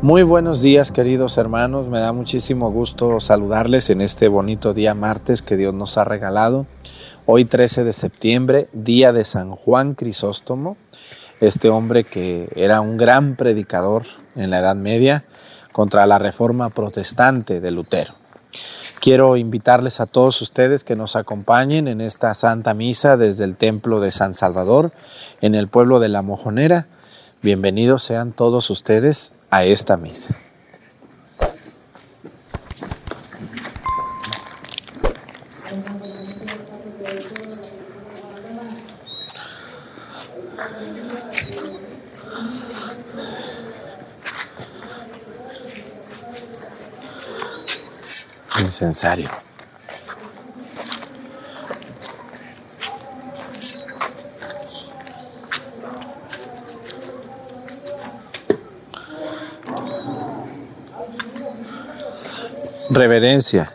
Muy buenos días queridos hermanos, me da muchísimo gusto saludarles en este bonito día martes que Dios nos ha regalado. Hoy 13 de septiembre, día de San Juan Crisóstomo, este hombre que era un gran predicador en la Edad Media contra la reforma protestante de Lutero. Quiero invitarles a todos ustedes que nos acompañen en esta Santa Misa desde el Templo de San Salvador, en el pueblo de La Mojonera. Bienvenidos sean todos ustedes a esta misa. Incensario. Reverencia.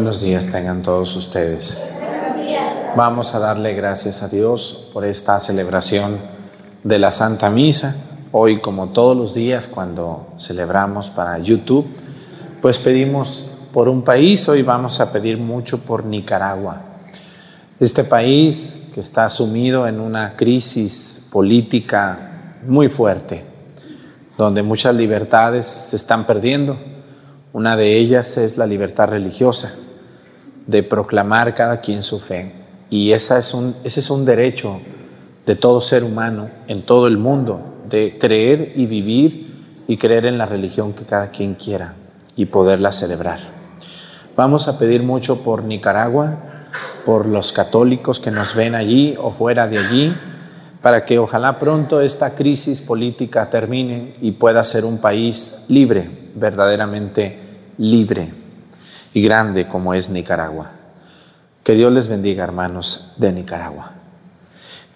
Buenos días tengan todos ustedes. Vamos a darle gracias a Dios por esta celebración de la Santa Misa. Hoy, como todos los días cuando celebramos para YouTube, pues pedimos por un país, hoy vamos a pedir mucho por Nicaragua. Este país que está sumido en una crisis política muy fuerte, donde muchas libertades se están perdiendo una de ellas es la libertad religiosa, de proclamar cada quien su fe. Y esa es un, ese es un derecho de todo ser humano en todo el mundo, de creer y vivir y creer en la religión que cada quien quiera y poderla celebrar. Vamos a pedir mucho por Nicaragua, por los católicos que nos ven allí o fuera de allí, para que ojalá pronto esta crisis política termine y pueda ser un país libre, verdaderamente libre y grande como es Nicaragua. Que Dios les bendiga, hermanos de Nicaragua.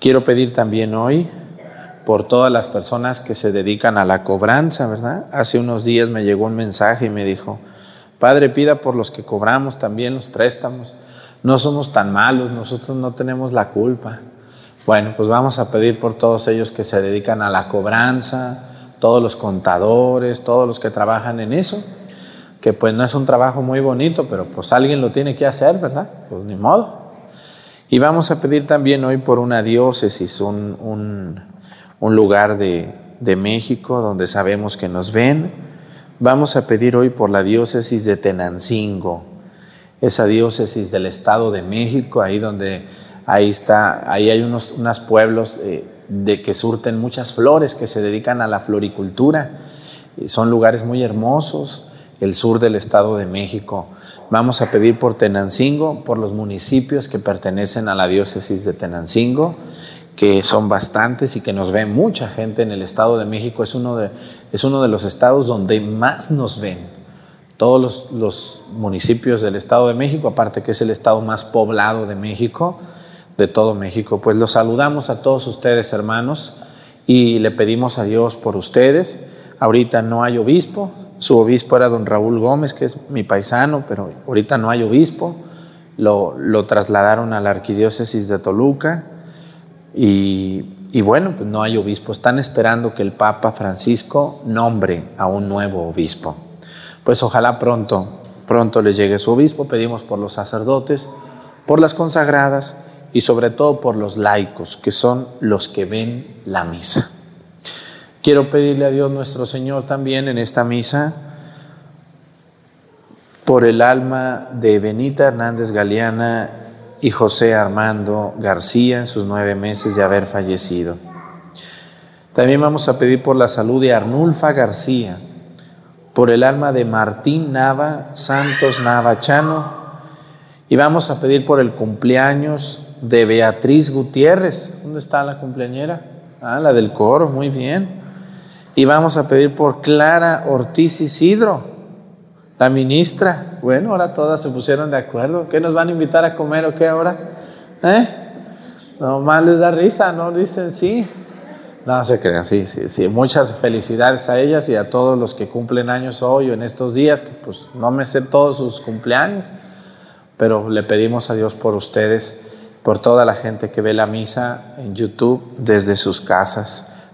Quiero pedir también hoy por todas las personas que se dedican a la cobranza, ¿verdad? Hace unos días me llegó un mensaje y me dijo, Padre, pida por los que cobramos también los préstamos. No somos tan malos, nosotros no tenemos la culpa. Bueno, pues vamos a pedir por todos ellos que se dedican a la cobranza, todos los contadores, todos los que trabajan en eso, que pues no es un trabajo muy bonito, pero pues alguien lo tiene que hacer, ¿verdad? Pues ni modo. Y vamos a pedir también hoy por una diócesis, un, lugar de, de México donde sabemos que nos ven. Vamos a pedir hoy por la diócesis de Tenancingo, esa diócesis del Estado de México, ahí donde ahí está, ahí hay unos, unos pueblos eh, de que surten muchas flores, que se dedican a la floricultura. Son lugares muy hermosos, el sur del Estado de México. Vamos a pedir por Tenancingo, por los municipios que pertenecen a la diócesis de Tenancingo, que son bastantes y que nos ve mucha gente en el Estado de México. Es uno de, es uno de los estados donde más nos ven todos los, los, municipios del Estado de México, aparte que es el estado más poblado de México, de todo México. Pues los saludamos a todos ustedes, hermanos, y le pedimos a Dios por ustedes. Ahorita no hay obispo, su obispo era don Raúl Gómez, que es mi paisano, pero ahorita no hay obispo. Lo, lo trasladaron a la arquidiócesis de Toluca y, y bueno, pues no hay obispo. Están esperando que el Papa Francisco nombre a un nuevo obispo pues ojalá pronto, pronto les llegue su obispo. Pedimos por los sacerdotes, por las consagradas y sobre todo por los laicos, que son los que ven la misa. Quiero pedirle a Dios nuestro Señor también en esta misa por el alma de Benita Hernández Galeana y José Armando García en sus nueve meses de haber fallecido. También vamos a pedir por la salud de Arnulfa García, por el alma de Martín Nava, Santos Nava Chano, y vamos a pedir por el cumpleaños de Beatriz Gutiérrez. ¿Dónde está la cumpleañera? Ah, la del coro, muy bien. Y vamos a pedir por Clara Ortiz Isidro, la ministra. Bueno, ahora todas se pusieron de acuerdo. ¿Qué nos van a invitar a comer o qué ahora? ¿Eh? Nomás les da risa, ¿no? Dicen sí. No se crean, sí, sí, sí. Muchas felicidades a ellas y a todos los que cumplen años hoy o en estos días, que pues no me sé todos sus cumpleaños, pero le pedimos a Dios por ustedes, por toda la gente que ve la misa en YouTube desde sus casas,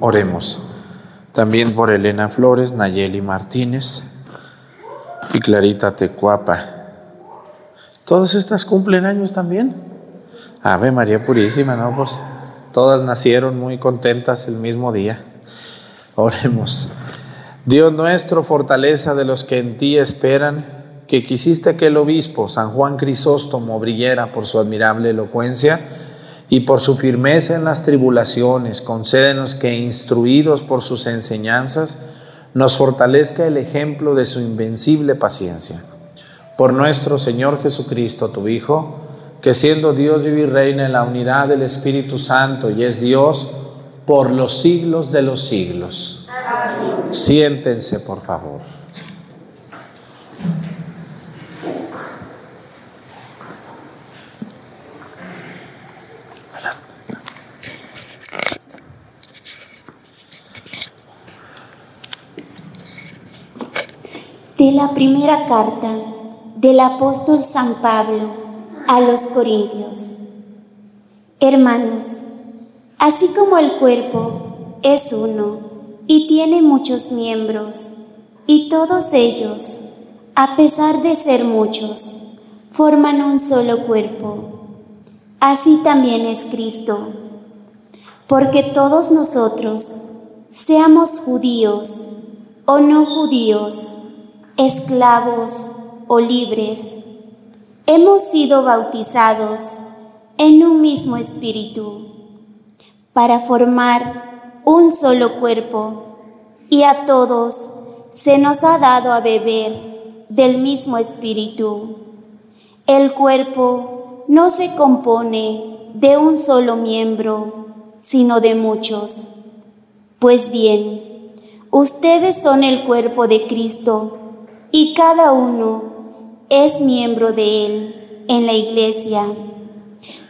Oremos. También por Elena Flores, Nayeli Martínez y Clarita Tecuapa. ¿Todas estas cumplen años también? Ave María Purísima, ¿no? Pues todas nacieron muy contentas el mismo día. Oremos. Dios nuestro, fortaleza de los que en ti esperan, que quisiste que el obispo San Juan Crisóstomo brillara por su admirable elocuencia, y por su firmeza en las tribulaciones, concédenos que, instruidos por sus enseñanzas, nos fortalezca el ejemplo de su invencible paciencia. Por nuestro Señor Jesucristo, tu Hijo, que siendo Dios vive y reina en la unidad del Espíritu Santo y es Dios por los siglos de los siglos. Siéntense, por favor. La primera carta del apóstol San Pablo a los Corintios. Hermanos, así como el cuerpo es uno y tiene muchos miembros, y todos ellos, a pesar de ser muchos, forman un solo cuerpo, así también es Cristo, porque todos nosotros, seamos judíos o no judíos, esclavos o libres, hemos sido bautizados en un mismo espíritu para formar un solo cuerpo y a todos se nos ha dado a beber del mismo espíritu. El cuerpo no se compone de un solo miembro, sino de muchos. Pues bien, ustedes son el cuerpo de Cristo y cada uno es miembro de Él en la iglesia.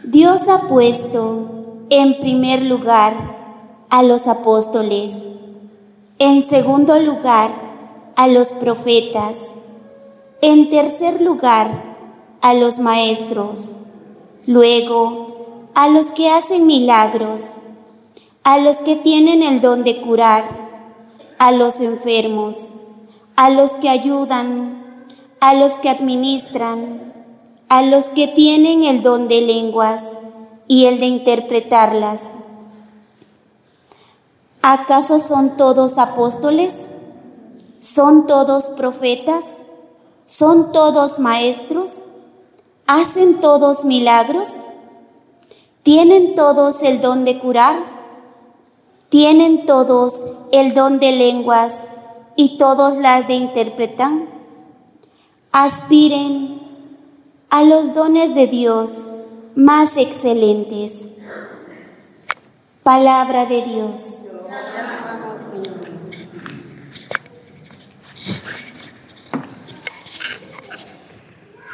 Dios ha puesto en primer lugar a los apóstoles, en segundo lugar a los profetas, en tercer lugar a los maestros, luego a los que hacen milagros, a los que tienen el don de curar, a los enfermos a los que ayudan, a los que administran, a los que tienen el don de lenguas y el de interpretarlas. ¿Acaso son todos apóstoles? ¿Son todos profetas? ¿Son todos maestros? ¿Hacen todos milagros? ¿Tienen todos el don de curar? ¿Tienen todos el don de lenguas y todos las de interpretan, aspiren a los dones de Dios más excelentes. Palabra de Dios.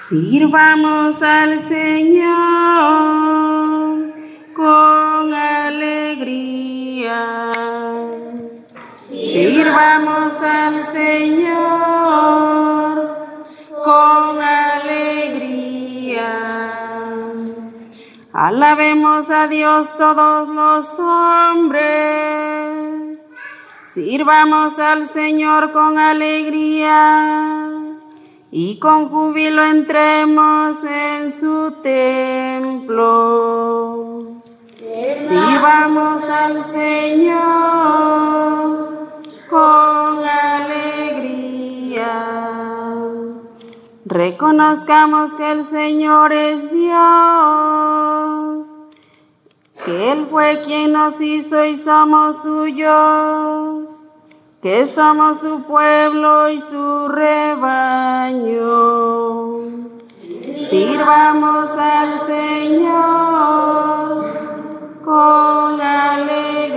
Sirvamos al Señor con alegría. Sirvamos al Señor con alegría. Alabemos a Dios todos los hombres. Sirvamos al Señor con alegría y con júbilo entremos en su templo. Sirvamos al Señor con alegría. Reconozcamos que el Señor es Dios, que Él fue quien nos hizo y somos suyos, que somos su pueblo y su rebaño. Sirvamos al Señor con alegría.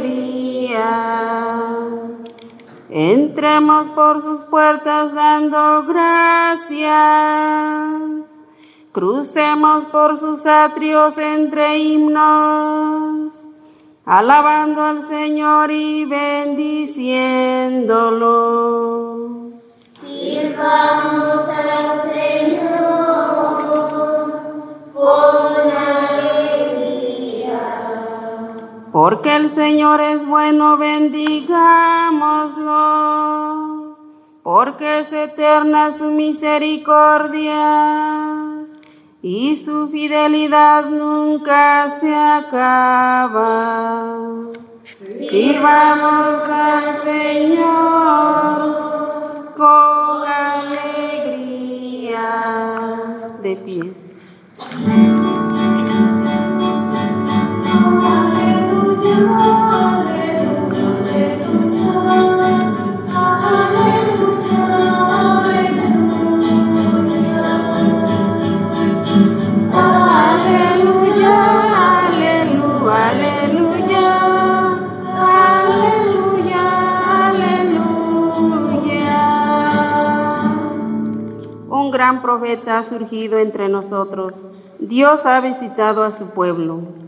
Entremos por sus puertas dando gracias. Crucemos por sus atrios entre himnos, alabando al Señor y bendiciéndolo. Sirvamos al Señor con Porque el Señor es bueno, bendigámoslo. Porque es eterna su misericordia y su fidelidad nunca se acaba. Sirvamos al Señor con alegría. De pie. Un gran profeta ha surgido entre nosotros. Dios ha visitado a su pueblo.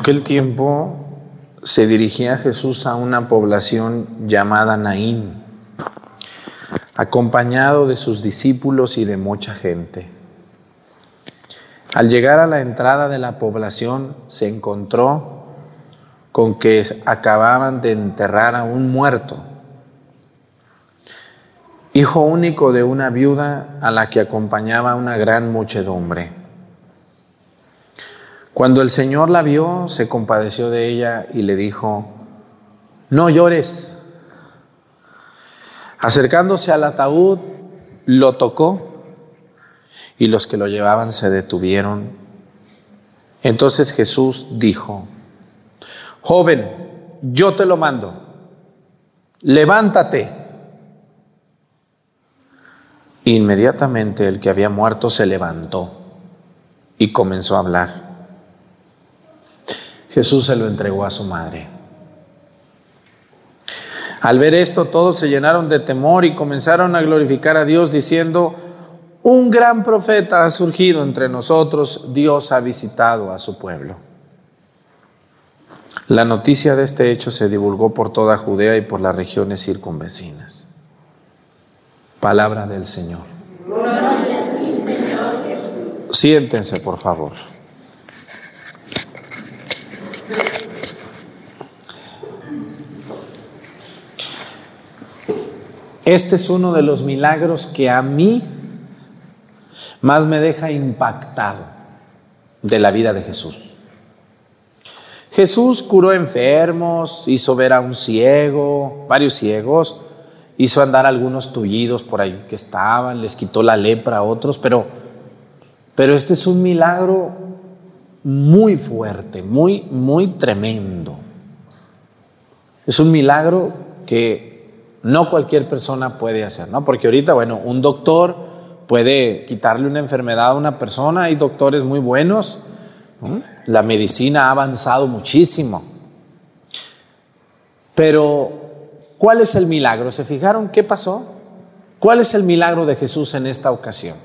Aquel tiempo se dirigía Jesús a una población llamada Naín, acompañado de sus discípulos y de mucha gente. Al llegar a la entrada de la población se encontró con que acababan de enterrar a un muerto, hijo único de una viuda a la que acompañaba una gran muchedumbre. Cuando el Señor la vio, se compadeció de ella y le dijo, no llores. Acercándose al ataúd, lo tocó y los que lo llevaban se detuvieron. Entonces Jesús dijo, joven, yo te lo mando, levántate. Inmediatamente el que había muerto se levantó y comenzó a hablar. Jesús se lo entregó a su madre. Al ver esto, todos se llenaron de temor y comenzaron a glorificar a Dios diciendo, un gran profeta ha surgido entre nosotros, Dios ha visitado a su pueblo. La noticia de este hecho se divulgó por toda Judea y por las regiones circunvecinas. Palabra del Señor. Siéntense, por favor. Este es uno de los milagros que a mí más me deja impactado de la vida de Jesús. Jesús curó enfermos, hizo ver a un ciego, varios ciegos, hizo andar algunos tullidos por ahí que estaban, les quitó la lepra a otros, pero, pero este es un milagro muy fuerte, muy, muy tremendo. Es un milagro que no cualquier persona puede hacer, ¿no? Porque ahorita, bueno, un doctor puede quitarle una enfermedad a una persona, hay doctores muy buenos, la medicina ha avanzado muchísimo. Pero, ¿cuál es el milagro? ¿Se fijaron qué pasó? ¿Cuál es el milagro de Jesús en esta ocasión?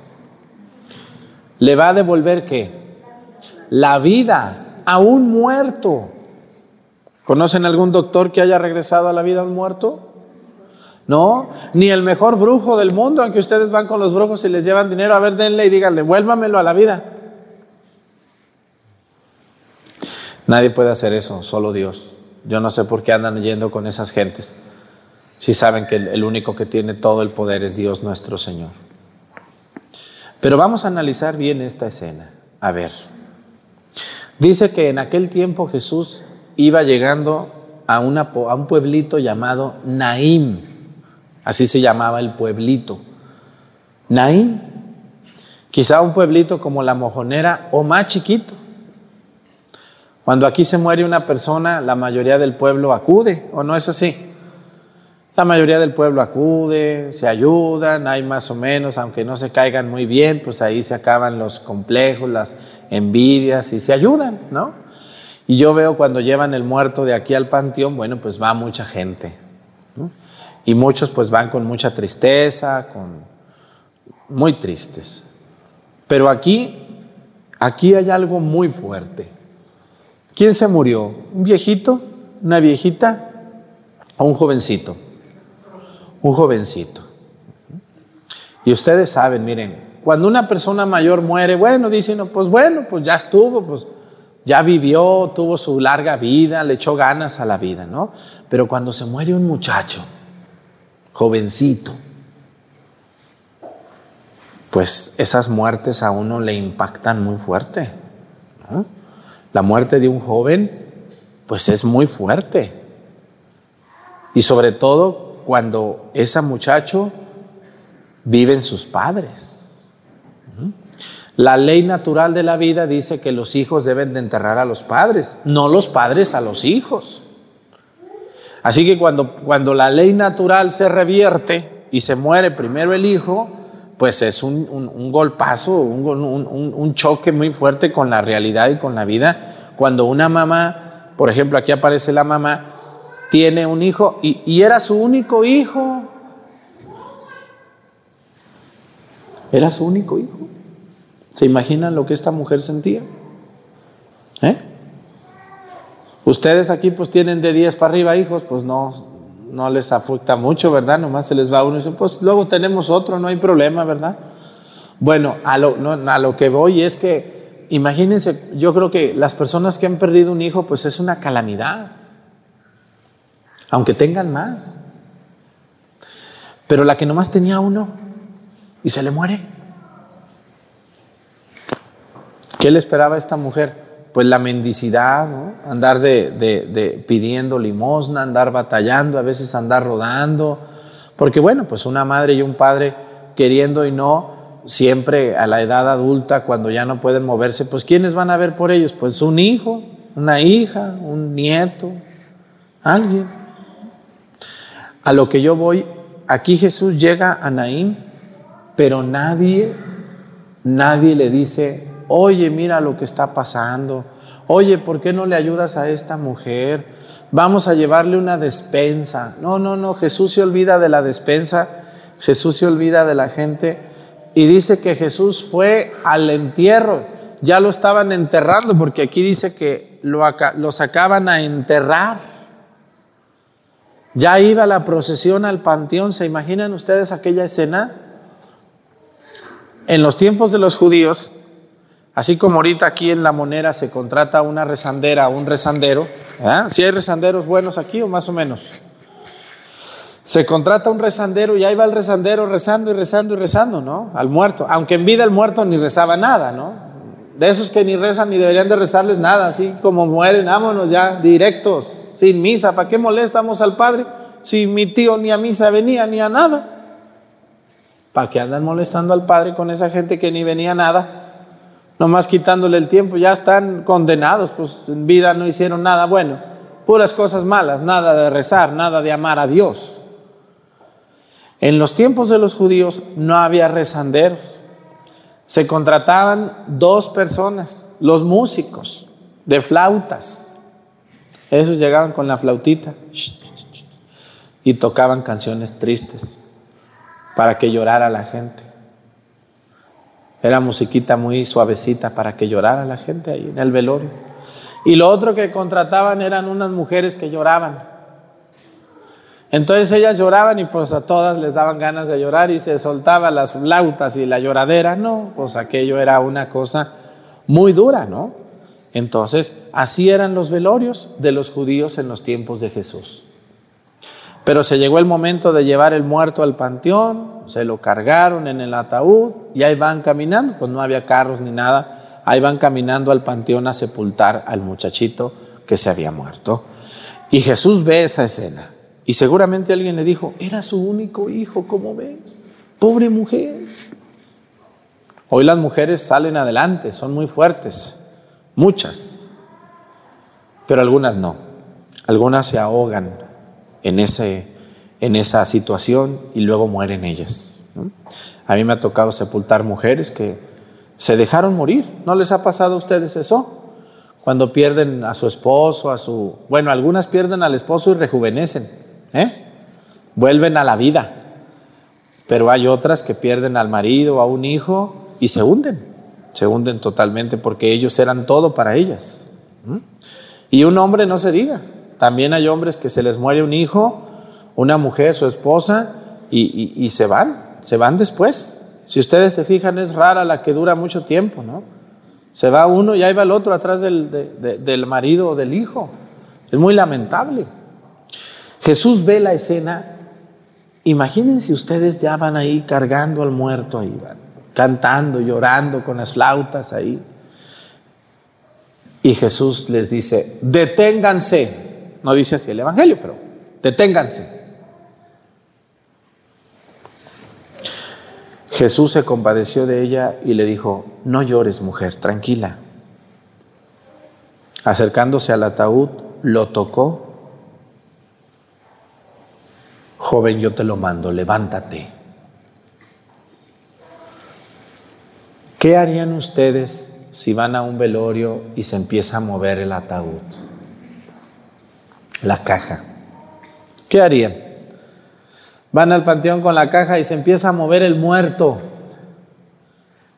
¿Le va a devolver qué? La vida a un muerto. ¿Conocen algún doctor que haya regresado a la vida a un muerto? No, ni el mejor brujo del mundo, aunque ustedes van con los brujos y les llevan dinero, a ver, denle y díganle, vuélvamelo a la vida. Nadie puede hacer eso, solo Dios. Yo no sé por qué andan yendo con esas gentes. Si saben que el único que tiene todo el poder es Dios nuestro Señor. Pero vamos a analizar bien esta escena. A ver. Dice que en aquel tiempo Jesús iba llegando a, a un pueblito llamado Naim. Así se llamaba el pueblito. Naín, quizá un pueblito como la mojonera o más chiquito. Cuando aquí se muere una persona, la mayoría del pueblo acude, ¿o no es así? La mayoría del pueblo acude, se ayudan, hay más o menos, aunque no se caigan muy bien, pues ahí se acaban los complejos, las envidias y se ayudan, ¿no? Y yo veo cuando llevan el muerto de aquí al panteón, bueno, pues va mucha gente. Y muchos pues van con mucha tristeza, con muy tristes. Pero aquí, aquí hay algo muy fuerte. ¿Quién se murió? ¿Un viejito? ¿Una viejita? ¿O un jovencito? Un jovencito. Y ustedes saben, miren, cuando una persona mayor muere, bueno, dicen, pues bueno, pues ya estuvo, pues ya vivió, tuvo su larga vida, le echó ganas a la vida, ¿no? Pero cuando se muere un muchacho, jovencito, pues esas muertes a uno le impactan muy fuerte. La muerte de un joven, pues es muy fuerte. Y sobre todo cuando ese muchacho vive en sus padres. La ley natural de la vida dice que los hijos deben de enterrar a los padres, no los padres a los hijos. Así que cuando, cuando la ley natural se revierte y se muere primero el hijo, pues es un, golpazo, un, un, choque muy fuerte con la realidad y con la vida. Cuando una mamá, por ejemplo, aquí aparece la mamá, tiene un hijo y, y era su único hijo. Era su único hijo. ¿Se imaginan lo que esta mujer sentía? ¿Eh? Ustedes aquí pues tienen de 10 para arriba hijos, pues no, no les afecta mucho, ¿verdad? Nomás se les va uno y dice, pues luego tenemos otro, no hay problema, ¿verdad? Bueno, a lo, a lo que voy es que, imagínense, yo creo que las personas que han perdido un hijo, pues es una calamidad, aunque tengan más. Pero la que nomás tenía uno y se le muere. ¿Qué le esperaba a esta mujer? Pues la mendicidad, andar de, de, de, pidiendo limosna, andar batallando, a veces andar rodando, porque bueno, pues una madre y un padre queriendo y no, siempre a la edad adulta, cuando ya no pueden moverse, pues ¿quiénes van a ver por ellos? Pues un hijo, una hija, un nieto, alguien. A lo que yo voy, aquí Jesús llega a Naín, pero nadie, nadie le dice, oye, mira lo que está pasando, oye, ¿por qué no le ayudas a esta mujer? Vamos a llevarle una despensa. No, no, no, Jesús se olvida de la despensa, Jesús se olvida de la gente y dice que Jesús fue al entierro, ya lo estaban enterrando porque aquí dice que lo, lo sacaban a enterrar. Ya iba la procesión al panteón, ¿se imaginan ustedes aquella escena? En los tiempos de los judíos, Así como ahorita aquí en La Monera se contrata una rezandera un rezandero, si hay rezanderos buenos aquí o más o menos. Se contrata un rezandero y ahí va el rezandero rezando y rezando y rezando, ¿no? Al muerto. Aunque en vida el muerto ni rezaba nada, ¿no? De esos que ni rezan ni deberían de rezarles nada, así como mueren, vámonos ya, directos, sin misa. ¿Para qué molestamos al Padre si mi tío ni a misa venía ni a nada? ¿Para qué andan molestando al Padre con esa gente que ni venía a nada? Nomás quitándole el tiempo, ya están condenados, pues en vida no hicieron nada bueno, puras cosas malas, nada de rezar, nada de amar a Dios. En los tiempos de los judíos no había rezanderos, se contrataban dos personas, los músicos de flautas, esos llegaban con la flautita y tocaban canciones tristes para que llorara la gente. Era musiquita muy suavecita para que llorara la gente ahí en el velorio. Y lo otro que contrataban eran unas mujeres que lloraban. Entonces ellas lloraban y pues a todas les daban ganas de llorar y se soltaban las flautas y la lloradera. No, pues aquello era una cosa muy dura, ¿no? Entonces, así eran los velorios de los judíos en los tiempos de Jesús. Pero se llegó el momento de llevar el muerto al panteón, se lo cargaron en el ataúd y ahí van caminando, pues no había carros ni nada, ahí van caminando al panteón a sepultar al muchachito que se había muerto. Y Jesús ve esa escena y seguramente alguien le dijo, era su único hijo, ¿cómo ves? Pobre mujer. Hoy las mujeres salen adelante, son muy fuertes, muchas, pero algunas no, algunas se ahogan en, ese, en esa situación y luego mueren ellas. A mí me ha tocado sepultar mujeres que se dejaron morir. ¿No les ha pasado a ustedes eso? Cuando pierden a su esposo, a su... Bueno, algunas pierden al esposo y rejuvenecen, ¿eh? vuelven a la vida. Pero hay otras que pierden al marido, a un hijo y se hunden. se hunden totalmente porque ellos eran todo para ellas. Y un hombre no se diga, también hay hombres que se les muere un hijo, una mujer, su esposa, y, se van, se van después. Si ustedes se fijan, es rara la que dura mucho tiempo, ¿no? Se va uno y ahí va el otro atrás del, del marido o del hijo. Es muy lamentable. Jesús ve la escena. Imagínense ustedes ya van ahí cargando al muerto, ahí van, cantando, llorando con las flautas ahí. Y Jesús les dice, deténganse. No dice así el Evangelio, pero deténganse. Jesús se compadeció de ella y le dijo, no llores mujer, tranquila. Acercándose al ataúd, lo tocó. Joven, yo te lo mando, levántate. ¿Qué harían ustedes si van a un velorio y se empieza a mover el ataúd? La caja. ¿Qué harían? Van al panteón con la caja y se empieza a mover el muerto.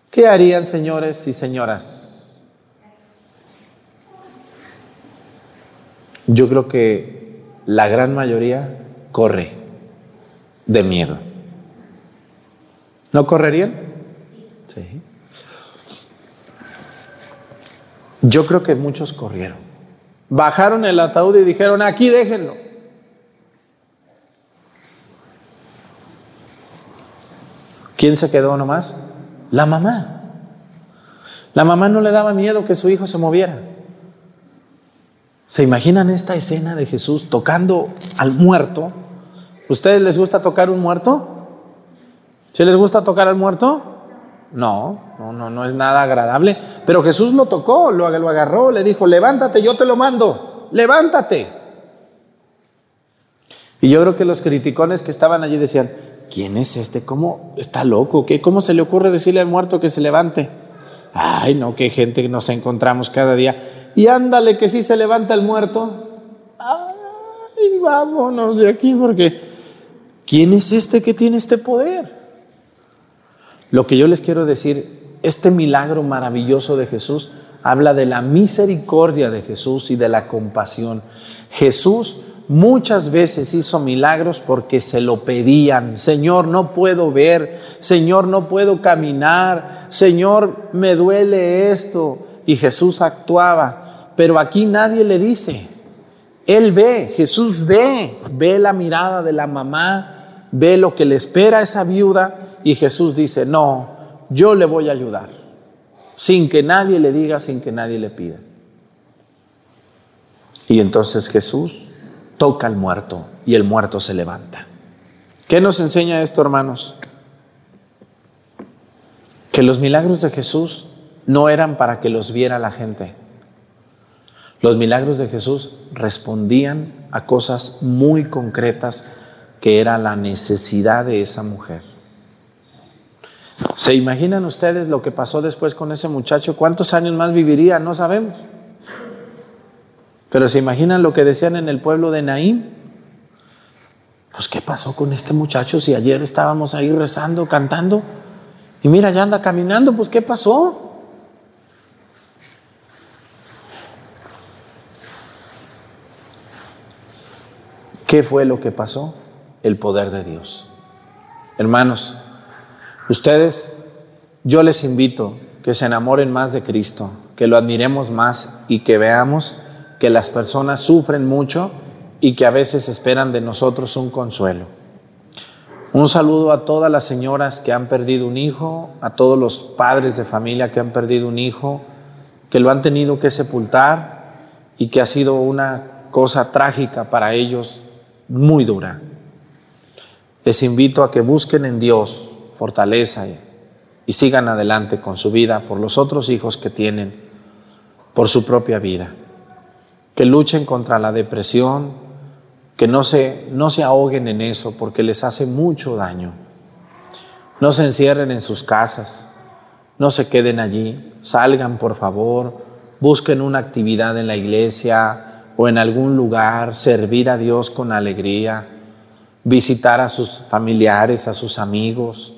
¿Qué harían, señores y señoras? Yo creo que la gran mayoría corre de miedo. ¿No correrían? Sí. Yo creo que muchos corrieron. Bajaron el ataúd y dijeron, aquí déjenlo. ¿Quién se quedó nomás? La mamá. La mamá no le daba miedo que su hijo se moviera. ¿Se imaginan esta escena de Jesús tocando al muerto? ¿Ustedes les gusta tocar un muerto? ¿Si les gusta tocar al muerto? No, no, no, no es nada agradable. Pero Jesús lo tocó, lo, agarró, le dijo, levántate, yo te lo mando, levántate. Y yo creo que los criticones que estaban allí decían, ¿quién es este? ¿Cómo está loco? ¿Qué? ¿Cómo se le ocurre decirle al muerto que se levante? Ay, no, qué gente que nos encontramos cada día. Y ándale que sí se levanta el muerto. Ay, vámonos de aquí porque ¿quién es este que tiene este poder? Lo que yo les quiero decir, este milagro maravilloso de Jesús habla de la misericordia de Jesús y de la compasión. Jesús muchas veces hizo milagros porque se lo pedían. Señor, no puedo ver. Señor, no puedo caminar. Señor, me duele esto. Y Jesús actuaba. Pero aquí nadie le dice. Él ve, Jesús ve, ve la mirada de la mamá, ve lo que le espera a esa viuda y Jesús dice, no, yo le voy a ayudar, sin que nadie le diga, sin que nadie le pida. Y entonces Jesús toca al muerto y el muerto se levanta. ¿Qué nos enseña esto, hermanos? Que los milagros de Jesús no eran para que los viera la gente. Los milagros de Jesús respondían a cosas muy concretas que era la necesidad de esa mujer. ¿Se imaginan ustedes lo que pasó después con ese muchacho? ¿Cuántos años más viviría? No sabemos. Pero se imaginan lo que decían en el pueblo de Naín. Pues ¿qué pasó con este muchacho si ayer estábamos ahí rezando, cantando? Y mira, ya anda caminando, pues ¿qué pasó? ¿Qué fue lo que pasó? El poder de Dios. Hermanos, ustedes, yo les invito que se enamoren más de Cristo, que lo admiremos más y que veamos que las personas sufren mucho y que a veces esperan de nosotros un consuelo. Un saludo a todas las señoras que han perdido un hijo, a todos los padres de familia que han perdido un hijo, que lo han tenido que sepultar y que ha sido una cosa trágica para ellos, muy dura. Les invito a que busquen en Dios fortaleza y, sigan adelante con su vida por los otros hijos que tienen, por su propia vida que luchen contra la depresión, que no se, no se ahoguen en eso porque les hace mucho daño. No se encierren en sus casas, no se queden allí, salgan por favor, busquen una actividad en la iglesia o en algún lugar, servir a Dios con alegría, visitar a sus familiares, a sus amigos.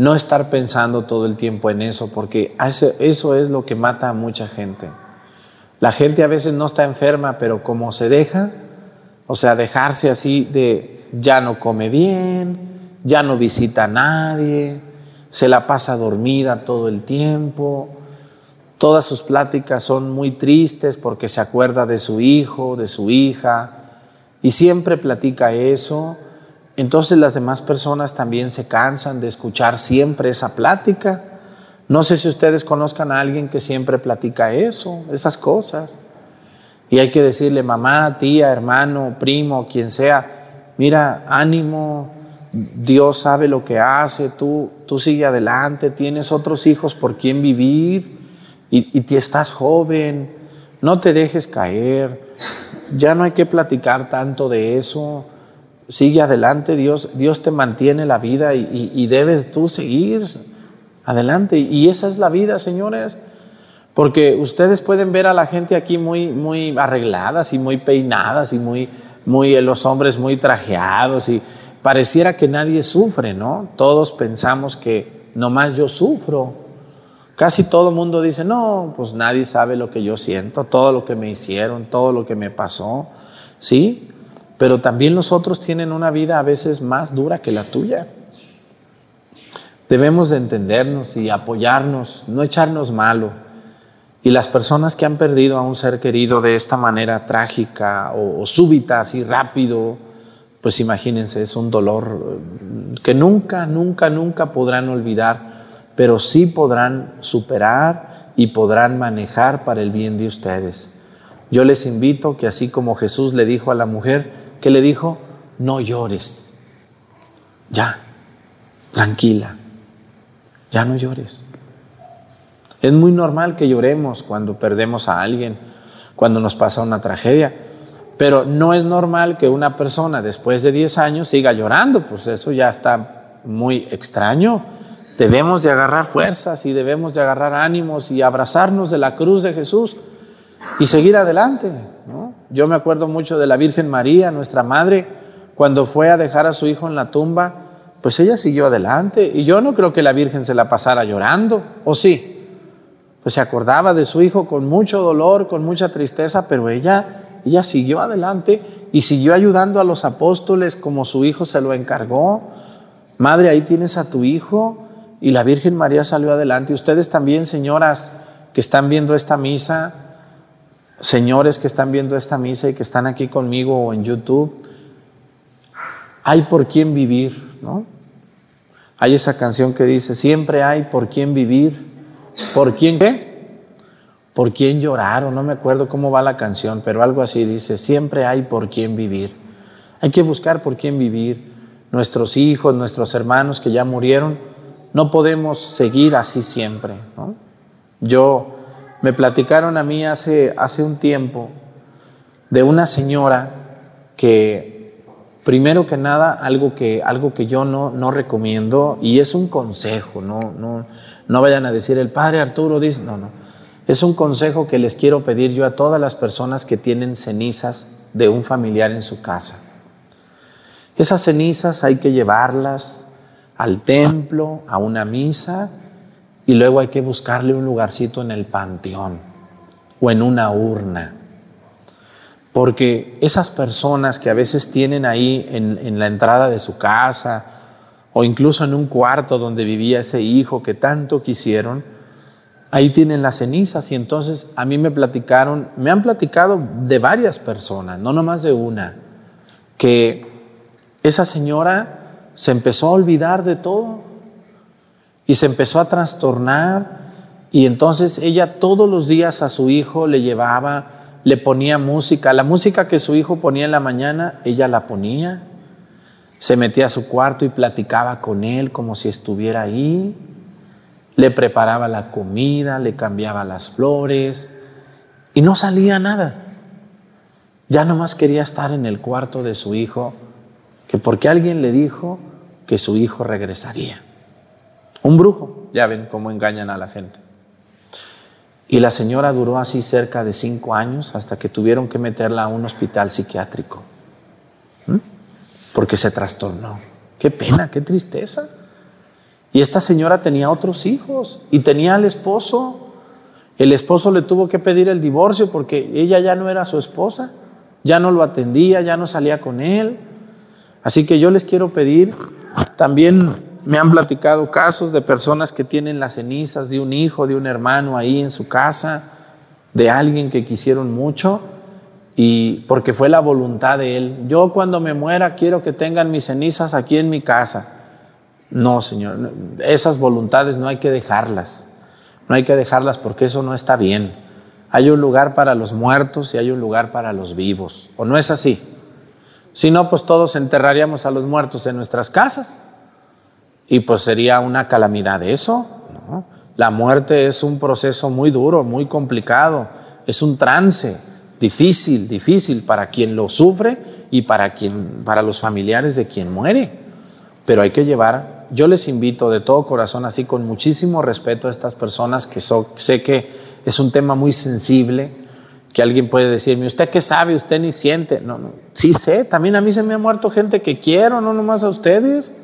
No estar pensando todo el tiempo en eso, porque eso es lo que mata a mucha gente. La gente a veces no está enferma, pero como se deja, o sea, dejarse así de ya no come bien, ya no visita a nadie, se la pasa dormida todo el tiempo, todas sus pláticas son muy tristes porque se acuerda de su hijo, de su hija, y siempre platica eso entonces las demás personas también se cansan de escuchar siempre esa plática. No sé si ustedes conozcan a alguien que siempre platica eso, esas cosas. Y hay que decirle, mamá, tía, hermano, primo, quien sea, mira, ánimo, Dios sabe lo que hace, tú, tú sigue adelante, tienes otros hijos por quien vivir y, y estás joven, no te dejes caer, ya no hay que platicar tanto de eso sigue adelante, Dios, Dios te mantiene la vida y, debes tú seguir adelante. Y esa es la vida, señores. Porque ustedes pueden ver a la gente aquí muy, muy arregladas y muy peinadas y muy, muy, los hombres muy trajeados y pareciera que nadie sufre, ¿no? Todos pensamos que nomás yo sufro. Casi todo el mundo dice, no, pues nadie sabe lo que yo siento, todo lo que me hicieron, todo lo que me pasó, ¿sí? Pero también los otros tienen una vida a veces más dura que la tuya. Debemos de entendernos y apoyarnos, no echarnos malo. Y las personas que han perdido a un ser querido de esta manera trágica o, súbita, así rápido, pues imagínense, es un dolor eh, que nunca, nunca, nunca podrán olvidar, pero sí podrán superar y podrán manejar para el bien de ustedes. Yo les invito que así como Jesús le dijo a la mujer, que le dijo, no llores, ya, tranquila, ya no llores. Es muy normal que lloremos cuando perdemos a alguien, cuando nos pasa una tragedia, pero no es normal que una persona después de 10 años siga llorando, pues eso ya está muy extraño. Debemos de agarrar fuerzas y debemos de agarrar ánimos y abrazarnos de la cruz de Jesús y seguir adelante. Yo me acuerdo mucho de la Virgen María, nuestra madre, cuando fue a dejar a su hijo en la tumba, pues ella siguió adelante. Y yo no creo que la Virgen se la pasara llorando, ¿o sí? Pues se acordaba de su hijo con mucho dolor, con mucha tristeza, pero ella, ella siguió adelante y siguió ayudando a los apóstoles como su hijo se lo encargó. Madre, ahí tienes a tu hijo y la Virgen María salió adelante. Ustedes también, señoras que están viendo esta misa, señores que están viendo esta misa y que están aquí conmigo o en YouTube, hay por quién vivir, ¿no? Hay esa canción que dice, siempre hay por quién vivir, por quién qué, por quién llorar, o no me acuerdo cómo va la canción, pero algo así dice, siempre hay por quién vivir. Hay que buscar por quién vivir. Nuestros hijos, nuestros hermanos que ya murieron, no podemos seguir así siempre, ¿no? Yo me platicaron a mí hace, hace un tiempo de una señora que, primero que nada, algo que, algo que yo no, no recomiendo, y es un consejo, no, no, no vayan a decir, el padre Arturo dice, no, no, es un consejo que les quiero pedir yo a todas las personas que tienen cenizas de un familiar en su casa. Esas cenizas hay que llevarlas al templo, a una misa, y luego hay que buscarle un lugarcito en el panteón o en una urna. Porque esas personas que a veces tienen ahí en, la entrada de su casa o incluso en un cuarto donde vivía ese hijo que tanto quisieron, ahí tienen las cenizas y entonces a mí me platicaron, me han platicado de varias personas, no nomás de una, que esa señora se empezó a olvidar de todo y se empezó a trastornar. Y entonces ella todos los días a su hijo le llevaba, le ponía música, la música que su hijo ponía en la mañana, ella la ponía, se metía a su cuarto y platicaba con él como si estuviera ahí, le preparaba la comida, le cambiaba las flores. Y no salía nada. Ya nomás quería estar en el cuarto de su hijo, que porque alguien le dijo que su hijo regresaría. Un brujo, ya ven cómo engañan a la gente. Y la señora duró así cerca de cinco años hasta que tuvieron que meterla a un hospital psiquiátrico. ¿Mm? Porque se trastornó. Qué pena, qué tristeza. Y esta señora tenía otros hijos y tenía al esposo. El esposo le tuvo que pedir el divorcio porque ella ya no era su esposa, ya no lo atendía, ya no salía con él. Así que yo les quiero pedir, también me han platicado casos de personas que tienen las cenizas de un hijo, de un hermano ahí en su casa, de alguien que quisieron mucho y porque fue la voluntad de él. Yo cuando me muera quiero que tengan mis cenizas aquí en mi casa. No, Señor, esas voluntades no hay que dejarlas. No hay que dejarlas porque eso no está bien. Hay un lugar para los muertos y hay un lugar para los vivos. ¿O no es así? Si no, pues todos enterraríamos a los muertos en nuestras casas. Y pues sería una calamidad eso. La muerte es un proceso muy duro, muy complicado. Es un trance difícil, difícil para quien lo sufre y para, quien, para los familiares de quien muere. Pero hay que llevar yo les invito de todo corazón, así con muchísimo respeto a estas personas que sé que es un tema muy sensible, que alguien puede decirme, ¿usted qué sabe? ¿Usted ni siente? No, no, sí sé, también a mí se me ha muerto gente que quiero, no nomás a ustedes.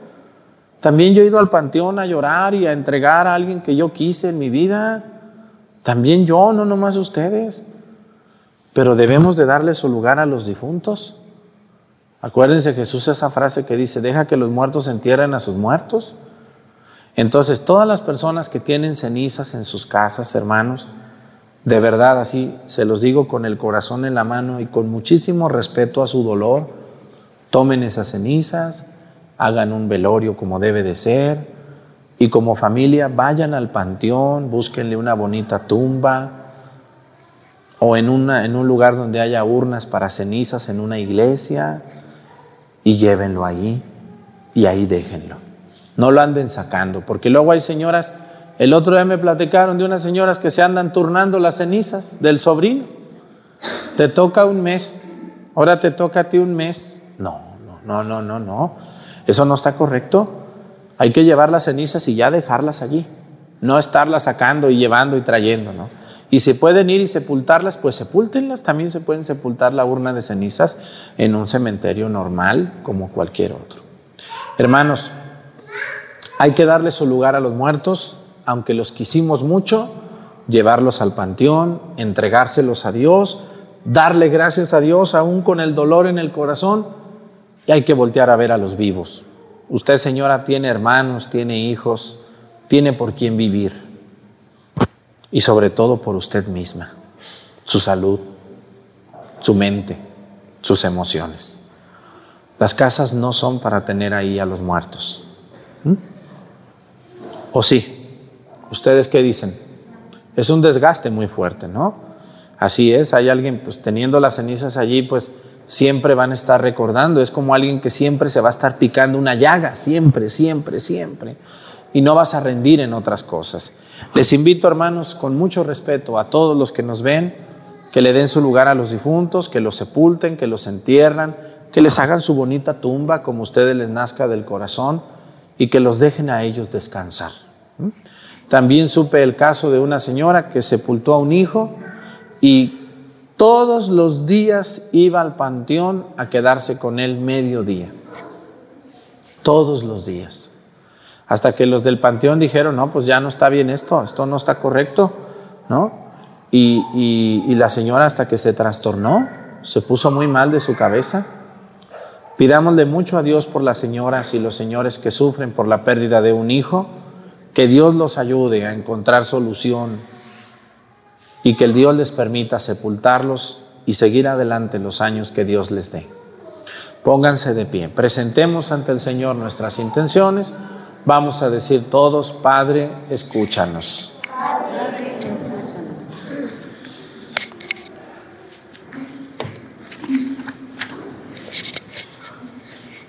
También yo he ido al panteón a llorar y a entregar a alguien que yo quise en mi vida. También yo, no nomás ustedes. Pero debemos de darle su lugar a los difuntos. Acuérdense Jesús esa frase que dice, deja que los muertos entierren a sus muertos. Entonces, todas las personas que tienen cenizas en sus casas, hermanos, de verdad así, se los digo con el corazón en la mano y con muchísimo respeto a su dolor, tomen esas cenizas, hagan un velorio como debe de ser y como familia vayan al panteón, búsquenle una bonita tumba o en, una, en un lugar donde haya urnas para cenizas en una iglesia y llévenlo allí y ahí déjenlo. No lo anden sacando, porque luego hay señoras, el otro día me platicaron de unas señoras que se andan turnando las cenizas del sobrino. Te toca un mes, ahora te toca a ti un mes. No, no, no, no, no, no. Eso no está correcto. Hay que llevar las cenizas y ya dejarlas allí. No estarlas sacando y llevando y trayendo, ¿no? Y si pueden ir y sepultarlas, pues sepúltenlas. También se pueden sepultar la urna de cenizas en un cementerio normal como cualquier otro. Hermanos, hay que darle su lugar a los muertos, aunque los quisimos mucho, llevarlos al panteón, entregárselos a Dios, darle gracias a Dios aún con el dolor en el corazón y hay que voltear a ver a los vivos. Usted, señora, tiene hermanos, tiene hijos, tiene por quién vivir y sobre todo por usted misma, su salud, su mente, sus emociones. Las casas no son para tener ahí a los muertos. ¿Mm? ¿O sí? ¿Ustedes qué dicen? Es un desgaste muy fuerte, ¿no? Así es, hay alguien pues teniendo las cenizas allí, pues siempre van a estar recordando, es como alguien que siempre se va a estar picando una llaga, siempre, siempre, siempre, y no vas a rendir en otras cosas. Les invito, hermanos, con mucho respeto a todos los que nos ven, que le den su lugar a los difuntos, que los sepulten, que los entierran, que les hagan su bonita tumba como ustedes les nazca del corazón y que los dejen a ellos descansar. También supe el caso de una señora que sepultó a un hijo y todos los días iba al panteón a quedarse con él medio día. Todos los días. Hasta que los del panteón dijeron, no, pues ya no está bien esto, esto no está correcto, ¿no? Y, la señora hasta que se trastornó, se puso muy mal de su cabeza. Pidámosle mucho a Dios por las señoras y los señores que sufren por la pérdida de un hijo, que Dios los ayude a encontrar solución y que el Dios les permita sepultarlos y seguir adelante los años que Dios les dé. Pónganse de pie, presentemos ante el Señor nuestras intenciones. Vamos a decir todos, Padre, escúchanos.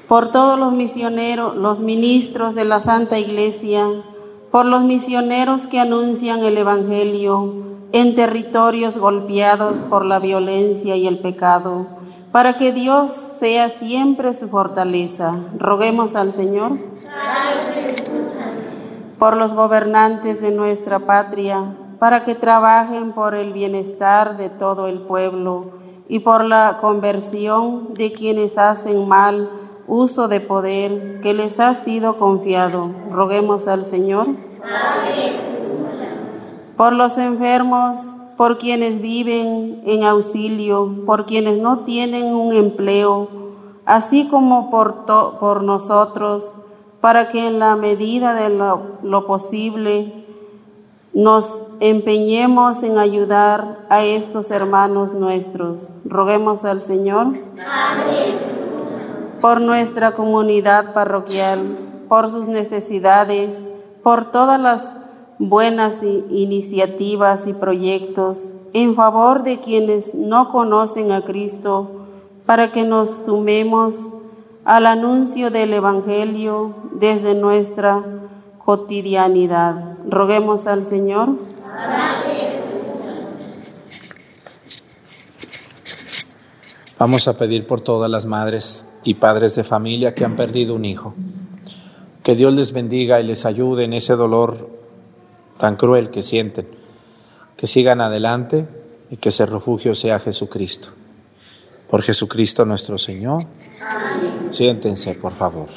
Por todos los misioneros, los ministros de la Santa Iglesia, por los misioneros que anuncian el Evangelio en territorios golpeados por la violencia y el pecado, para que Dios sea siempre su fortaleza. Roguemos al Señor por los gobernantes de nuestra patria, para que trabajen por el bienestar de todo el pueblo y por la conversión de quienes hacen mal uso de poder que les ha sido confiado. Roguemos al Señor. Por los enfermos, por quienes viven en auxilio, por quienes no tienen un empleo, así como por, por nosotros, para que en la medida de lo, lo posible nos empeñemos en ayudar a estos hermanos nuestros. Roguemos al Señor. Por nuestra comunidad parroquial, por sus necesidades, por todas las buenas iniciativas y proyectos en favor de quienes no conocen a Cristo, para que nos sumemos al anuncio del Evangelio desde nuestra cotidianidad. Roguemos al Señor. Vamos a pedir por todas las madres y padres de familia que han perdido un hijo. Que Dios les bendiga y les ayude en ese dolor tan cruel que sienten. Que sigan adelante y que ese refugio sea Jesucristo. Por Jesucristo nuestro Señor. Siéntense, por favor.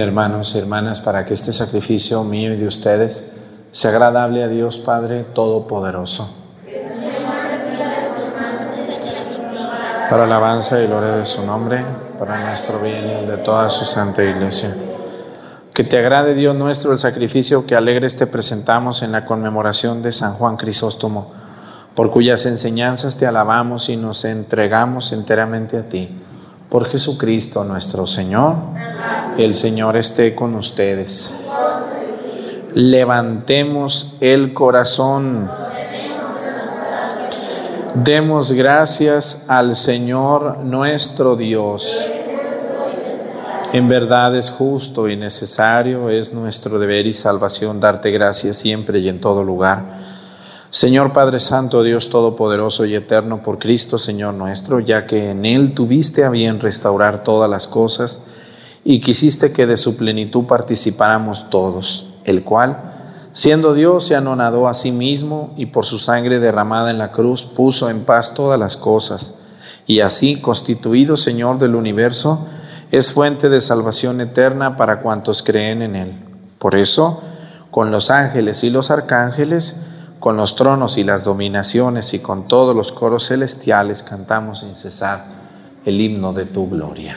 Hermanos y hermanas para que este sacrificio mío y de ustedes sea agradable a Dios Padre Todopoderoso. Para alabanza y gloria de su nombre, para nuestro bien y el de toda su santa iglesia. Que te agrade Dios nuestro el sacrificio que alegres te presentamos en la conmemoración de San Juan Crisóstomo, por cuyas enseñanzas te alabamos y nos entregamos enteramente a ti. Por Jesucristo nuestro Señor. El Señor esté con ustedes. Levantemos el corazón. Demos gracias al Señor nuestro Dios. En verdad es justo y necesario, es nuestro deber y salvación darte gracias siempre y en todo lugar. Señor Padre Santo, Dios Todopoderoso y Eterno, por Cristo, Señor nuestro, ya que en Él tuviste a bien restaurar todas las cosas, y quisiste que de su plenitud participáramos todos, el cual, siendo Dios, se anonadó a sí mismo y por su sangre derramada en la cruz puso en paz todas las cosas, y así, constituido Señor del universo, es fuente de salvación eterna para cuantos creen en Él. Por eso, con los ángeles y los arcángeles, con los tronos y las dominaciones y con todos los coros celestiales cantamos sin cesar el himno de tu gloria.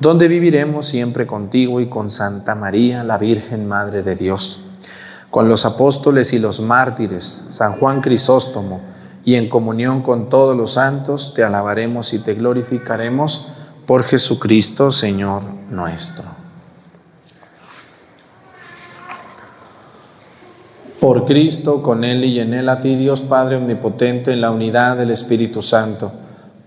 donde viviremos siempre contigo y con Santa María, la Virgen Madre de Dios, con los apóstoles y los mártires, San Juan Crisóstomo y en comunión con todos los santos te alabaremos y te glorificaremos por Jesucristo, Señor nuestro. Por Cristo, con Él y en Él a ti, Dios Padre Omnipotente, en la unidad del Espíritu Santo,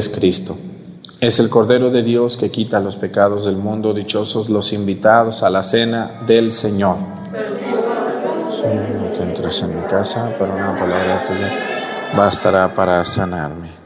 Es Cristo. Es el Cordero de Dios que quita los pecados del mundo. Dichosos los invitados a la cena del Señor. Señor, que entres en mi casa, pero una palabra tuya bastará para sanarme.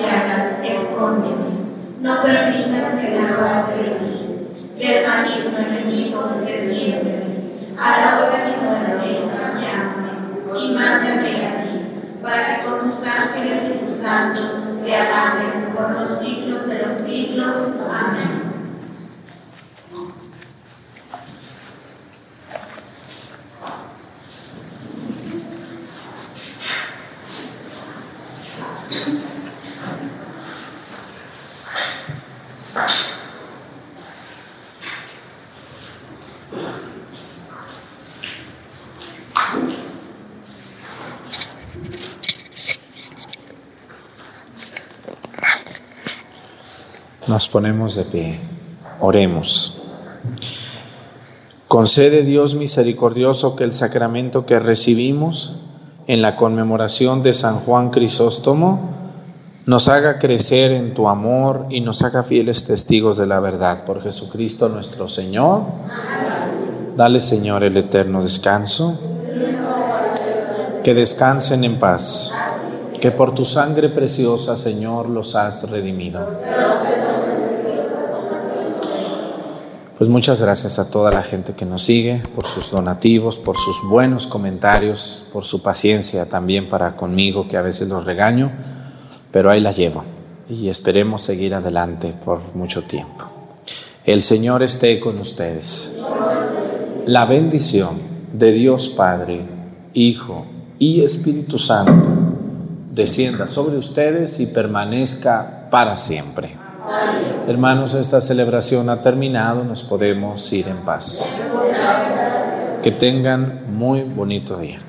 Llagas, escóndeme. No permitas que me aparte de ti. Del maligno enemigo, defiéndeme. A la hora de muerte, llámame y mándame a ti, para que con tus ángeles y tus santos te alaben por los siglos de los siglos. Amén. Ponemos de pie, oremos. Concede Dios misericordioso que el sacramento que recibimos en la conmemoración de San Juan Crisóstomo nos haga crecer en tu amor y nos haga fieles testigos de la verdad. Por Jesucristo nuestro Señor. Dale Señor el eterno descanso. Que descansen en paz. Que por tu sangre preciosa, Señor, los has redimido. Pues muchas gracias a toda la gente que nos sigue, por sus donativos, por sus buenos comentarios, por su paciencia también para conmigo, que a veces los regaño, pero ahí la llevo y esperemos seguir adelante por mucho tiempo. El Señor esté con ustedes. La bendición de Dios Padre, Hijo y Espíritu Santo descienda sobre ustedes y permanezca para siempre. Hermanos, esta celebración ha terminado, nos podemos ir en paz. Que tengan muy bonito día.